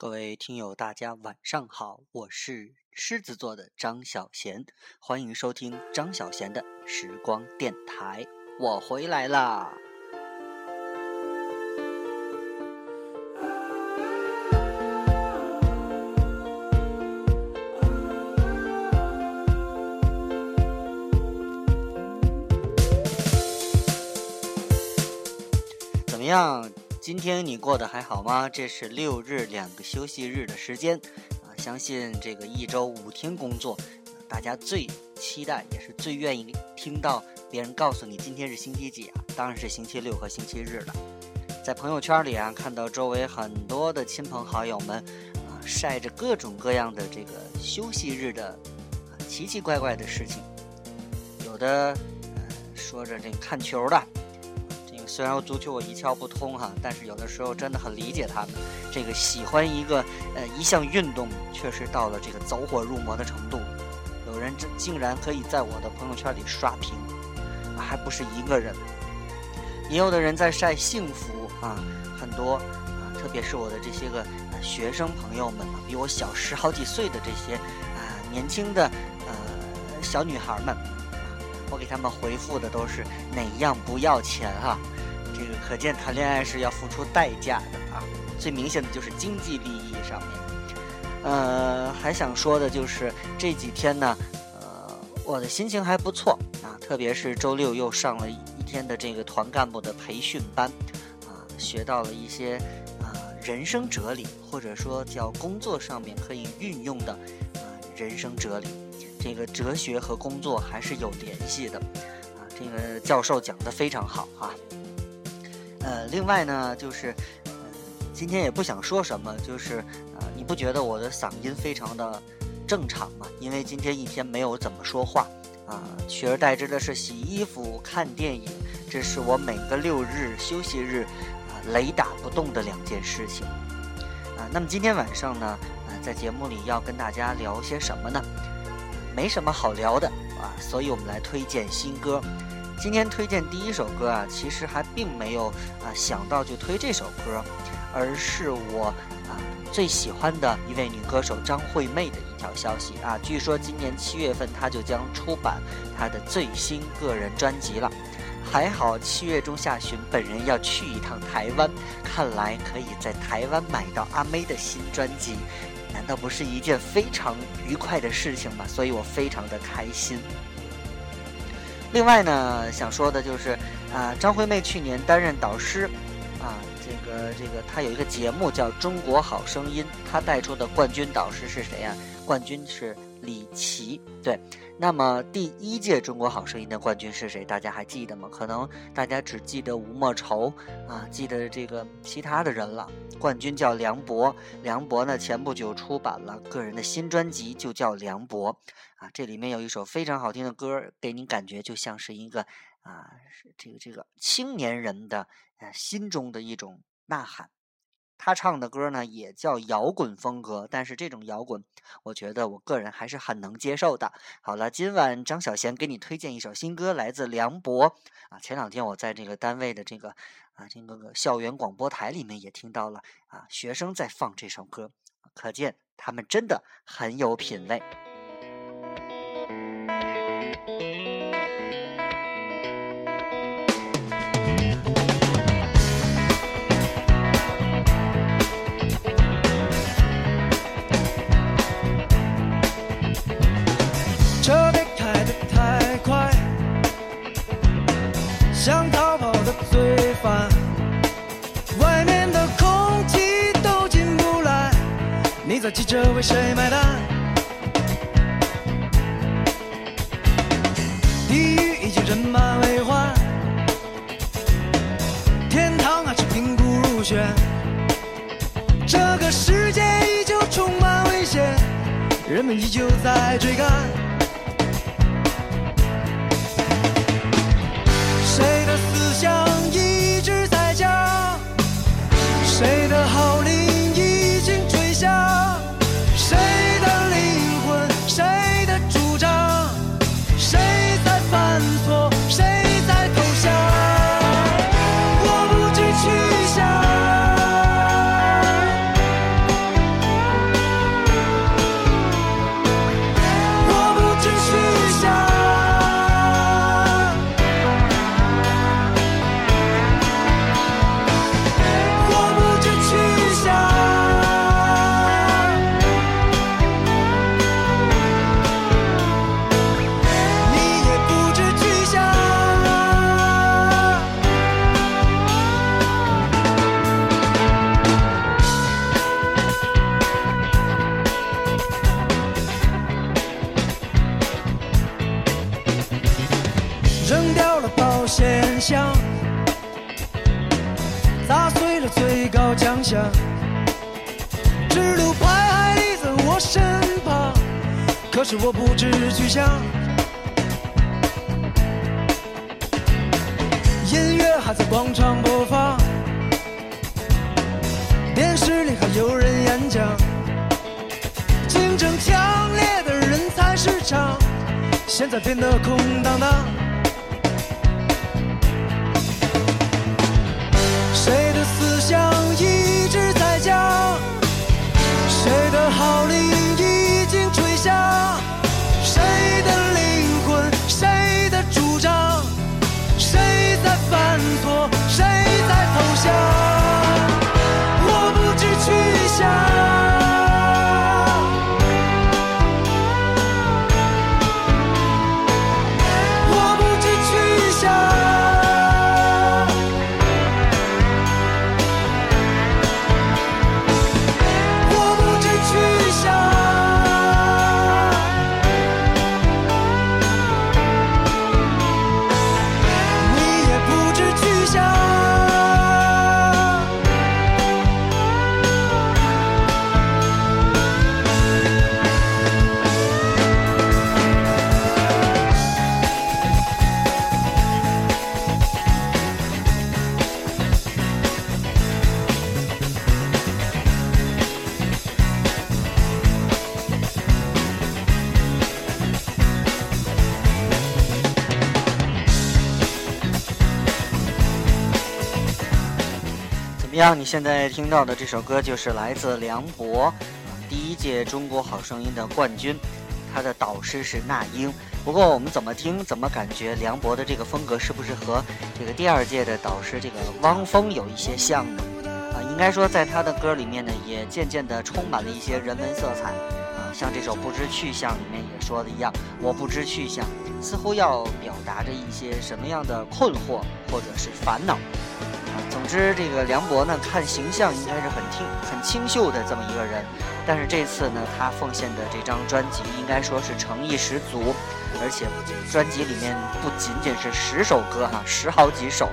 各位听友，大家晚上好，我是狮子座的张小贤，欢迎收听张小贤的时光电台，我回来啦。怎么样？今天你过得还好吗？这是六日两个休息日的时间，啊，相信这个一周五天工作，大家最期待也是最愿意听到别人告诉你今天是星期几啊？当然是星期六和星期日了。在朋友圈里啊，看到周围很多的亲朋好友们啊，晒着各种各样的这个休息日的奇奇怪怪的事情，有的呃说着这看球的。虽然足球我一窍不通哈，但是有的时候真的很理解他们。这个喜欢一个呃一项运动，确实到了这个走火入魔的程度。有人这竟然可以在我的朋友圈里刷屏，还不是一个人。也有的人在晒幸福啊，很多啊，特别是我的这些个学生朋友们比我小十好几岁的这些啊年轻的呃小女孩们，我给他们回复的都是哪样不要钱哈。可见谈恋爱是要付出代价的啊！最明显的就是经济利益上面。呃，还想说的就是这几天呢，呃，我的心情还不错啊，特别是周六又上了一天的这个团干部的培训班，啊，学到了一些啊人生哲理，或者说叫工作上面可以运用的啊人生哲理。这个哲学和工作还是有联系的啊，这个教授讲的非常好啊。呃，另外呢，就是，呃，今天也不想说什么，就是，呃，你不觉得我的嗓音非常的正常吗？因为今天一天没有怎么说话，啊，取而代之的是洗衣服、看电影，这是我每个六日休息日，啊，雷打不动的两件事情，啊，那么今天晚上呢，啊，在节目里要跟大家聊些什么呢？没什么好聊的，啊，所以我们来推荐新歌。今天推荐第一首歌啊，其实还并没有啊想到就推这首歌，而是我啊最喜欢的一位女歌手张惠妹的一条消息啊，据说今年七月份她就将出版她的最新个人专辑了。还好七月中下旬本人要去一趟台湾，看来可以在台湾买到阿妹的新专辑，难道不是一件非常愉快的事情吗？所以我非常的开心。另外呢，想说的就是，啊，张惠妹去年担任导师，啊，这个这个她有一个节目叫《中国好声音》，她带出的冠军导师是谁呀？冠军是李琦，对。那么第一届中国好声音的冠军是谁？大家还记得吗？可能大家只记得吴莫愁啊，记得这个其他的人了。冠军叫梁博，梁博呢前不久出版了个人的新专辑，就叫梁博啊。这里面有一首非常好听的歌，给你感觉就像是一个啊，这个这个青年人的呃心中的一种呐喊。他唱的歌呢，也叫摇滚风格，但是这种摇滚，我觉得我个人还是很能接受的。好了，今晚张小贤给你推荐一首新歌，来自梁博啊。前两天我在这个单位的这个啊这个校园广播台里面也听到了啊，学生在放这首歌，可见他们真的很有品味。汽车为谁买单？地狱已经人满为患，天堂还是贫苦如选。这个世界依旧充满危险，人们依旧在追赶。谁的思想像砸碎了最高奖项只留白海立在我身旁可是我不知去向。音乐还在广场播放电视里还有人演讲。竞争强烈的人才市场现在变得空荡荡。怎么样？你现在听到的这首歌就是来自梁博，第一届中国好声音的冠军，他的导师是那英。不过我们怎么听，怎么感觉梁博的这个风格是不是和这个第二届的导师这个汪峰有一些像呢？啊，应该说在他的歌里面呢，也渐渐的充满了一些人文色彩。啊，像这首《不知去向》里面也说的一样，我不知去向，似乎要表达着一些什么样的困惑或者是烦恼。总之，这个梁博呢，看形象应该是很清很清秀的这么一个人，但是这次呢，他奉献的这张专辑应该说是诚意十足，而且专辑里面不仅仅是十首歌哈，十好几首，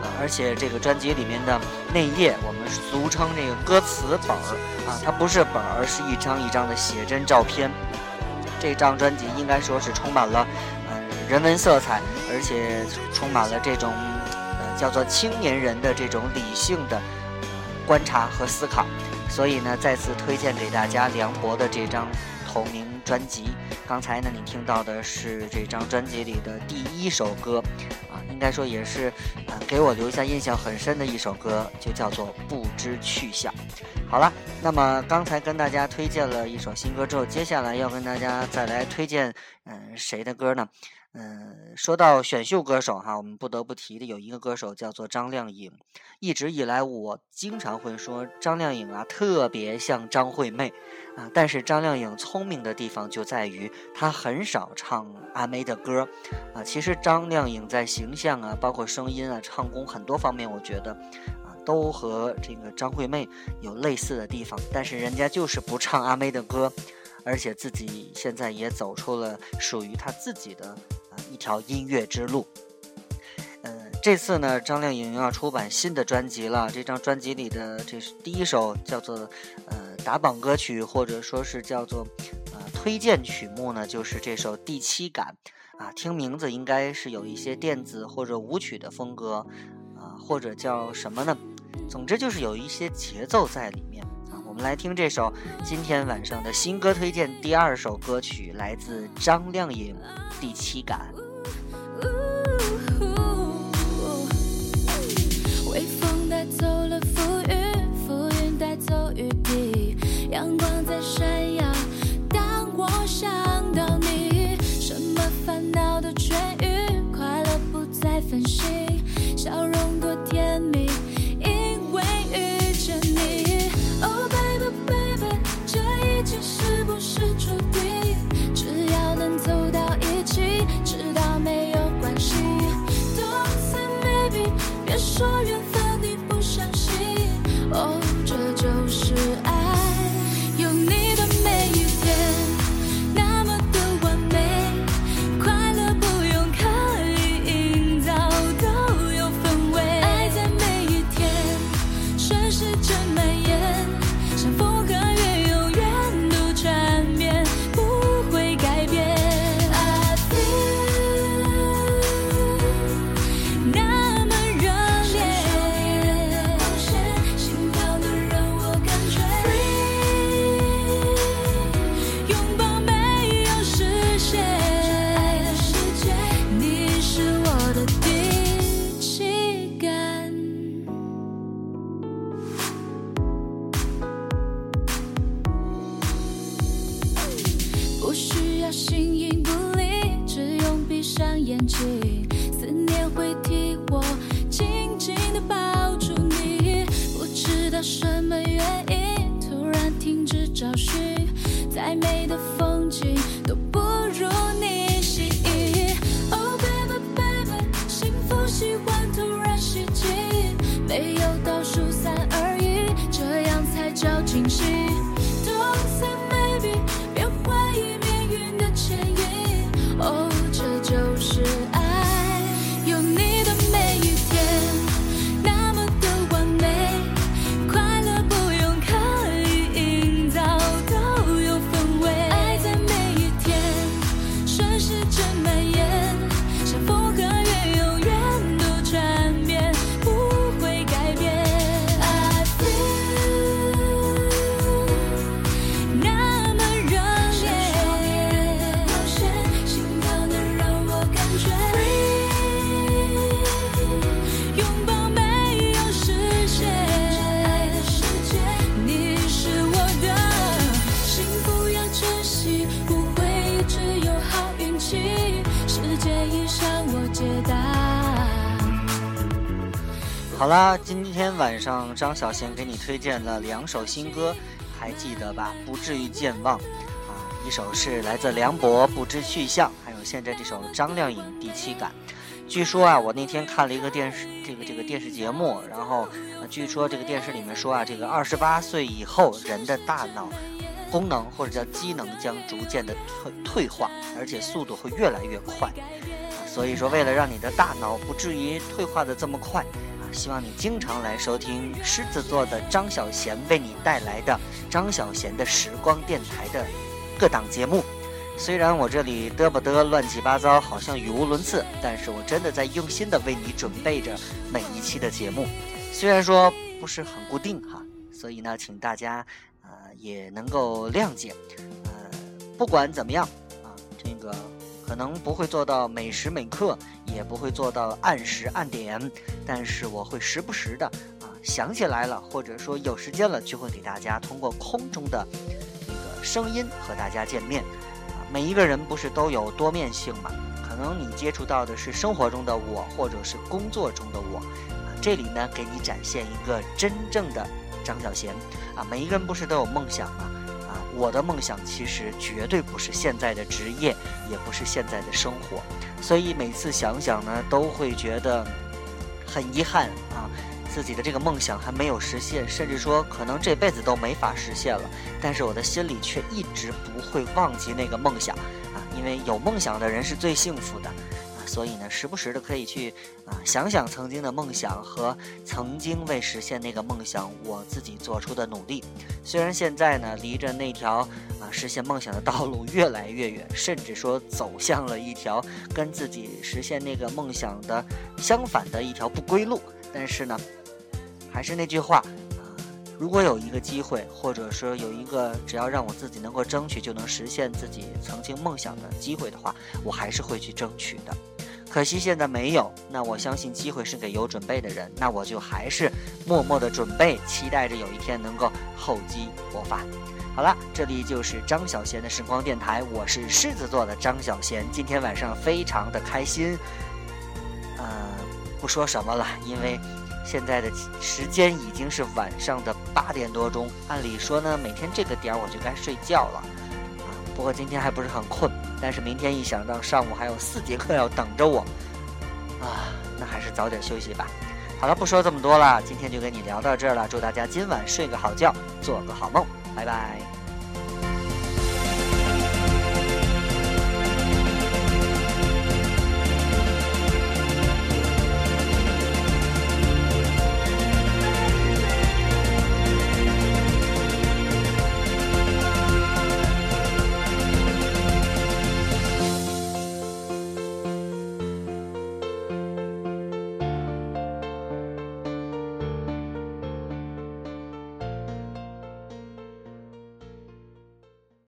啊，而且这个专辑里面的内页，我们俗称这个歌词本儿啊，它不是本儿，而是一张一张的写真照片。这张专辑应该说是充满了呃人文色彩，而且充满了这种。叫做青年人的这种理性的观察和思考，所以呢，再次推荐给大家梁博的这张同名专辑。刚才呢，你听到的是这张专辑里的第一首歌，啊，应该说也是呃给我留下印象很深的一首歌，就叫做《不知去向》。好了，那么刚才跟大家推荐了一首新歌之后，接下来要跟大家再来推荐嗯谁的歌呢？嗯，说到选秀歌手哈，我们不得不提的有一个歌手叫做张靓颖。一直以来，我经常会说张靓颖啊，特别像张惠妹啊。但是张靓颖聪明的地方就在于，她很少唱阿妹的歌啊。其实张靓颖在形象啊，包括声音啊、唱功很多方面，我觉得啊，都和这个张惠妹有类似的地方。但是人家就是不唱阿妹的歌，而且自己现在也走出了属于她自己的。一条音乐之路。呃，这次呢，张靓颖要出版新的专辑了。这张专辑里的这是第一首叫做呃打榜歌曲，或者说是叫做呃推荐曲目呢，就是这首《第七感》啊。听名字应该是有一些电子或者舞曲的风格啊，或者叫什么呢？总之就是有一些节奏在里面。们来听这首今天晚上的新歌推荐第二首歌曲，来自张靓颖。第七感。微风带走了浮云，浮云带走雨滴，阳光在再美的风景都不如你吸引。Oh baby baby，幸福喜欢突然袭击，没有倒数三二一，这样才叫惊喜。好运气，世界已向我解答。好啦，今天晚上张小娴给你推荐了两首新歌，还记得吧？不至于健忘啊，一首是来自梁博《不知去向》，还有现在这首张靓颖《第七感》。据说啊，我那天看了一个电视，这个这个电视节目，然后、据说这个电视里面说啊，这个二十八岁以后人的大脑功能或者叫机能将逐渐的退退化，而且速度会越来越快。啊所以说，为了让你的大脑不至于退化的这么快。啊，希望你经常来收听狮子座的张小娴为你带来的张小娴的时光电台的各档节目。虽然我这里嘚不嘚乱七八糟，好像语无伦次，但是我真的在用心的为你准备着每一期的节目。虽然说不是很固定哈，所以呢，请大家呃也能够谅解。呃，不管怎么样啊，这个可能不会做到每时每刻，也不会做到按时按点，但是我会时不时的啊想起来了，或者说有时间了，就会给大家通过空中的这个声音和大家见面。啊，每一个人不是都有多面性嘛？可能你接触到的是生活中的我，或者是工作中的我。啊，这里呢，给你展现一个真正的张小娴。啊，每一个人不是都有梦想吗？啊，我的梦想其实绝对不是现在的职业，也不是现在的生活。所以每次想想呢，都会觉得很遗憾啊，自己的这个梦想还没有实现，甚至说可能这辈子都没法实现了。但是我的心里却一直不会忘记那个梦想啊，因为有梦想的人是最幸福的。所以呢，时不时的可以去啊想想曾经的梦想和曾经为实现那个梦想我自己做出的努力。虽然现在呢，离着那条啊实现梦想的道路越来越远，甚至说走向了一条跟自己实现那个梦想的相反的一条不归路，但是呢，还是那句话。啊如果有一个机会，或者说有一个只要让我自己能够争取就能实现自己曾经梦想的机会的话，我还是会去争取的。可惜现在没有，那我相信机会是给有准备的人，那我就还是默默的准备，期待着有一天能够厚积薄发。好了，这里就是张小娴的时光电台，我是狮子座的张小娴，今天晚上非常的开心。呃，不说什么了，因为现在的时间已经是晚上的八点多钟，按理说呢，每天这个点儿我就该睡觉了。不过今天还不是很困，但是明天一想到上午还有四节课要等着我，啊，那还是早点休息吧。好了，不说这么多了，今天就跟你聊到这儿了，祝大家今晚睡个好觉，做个好梦，拜拜。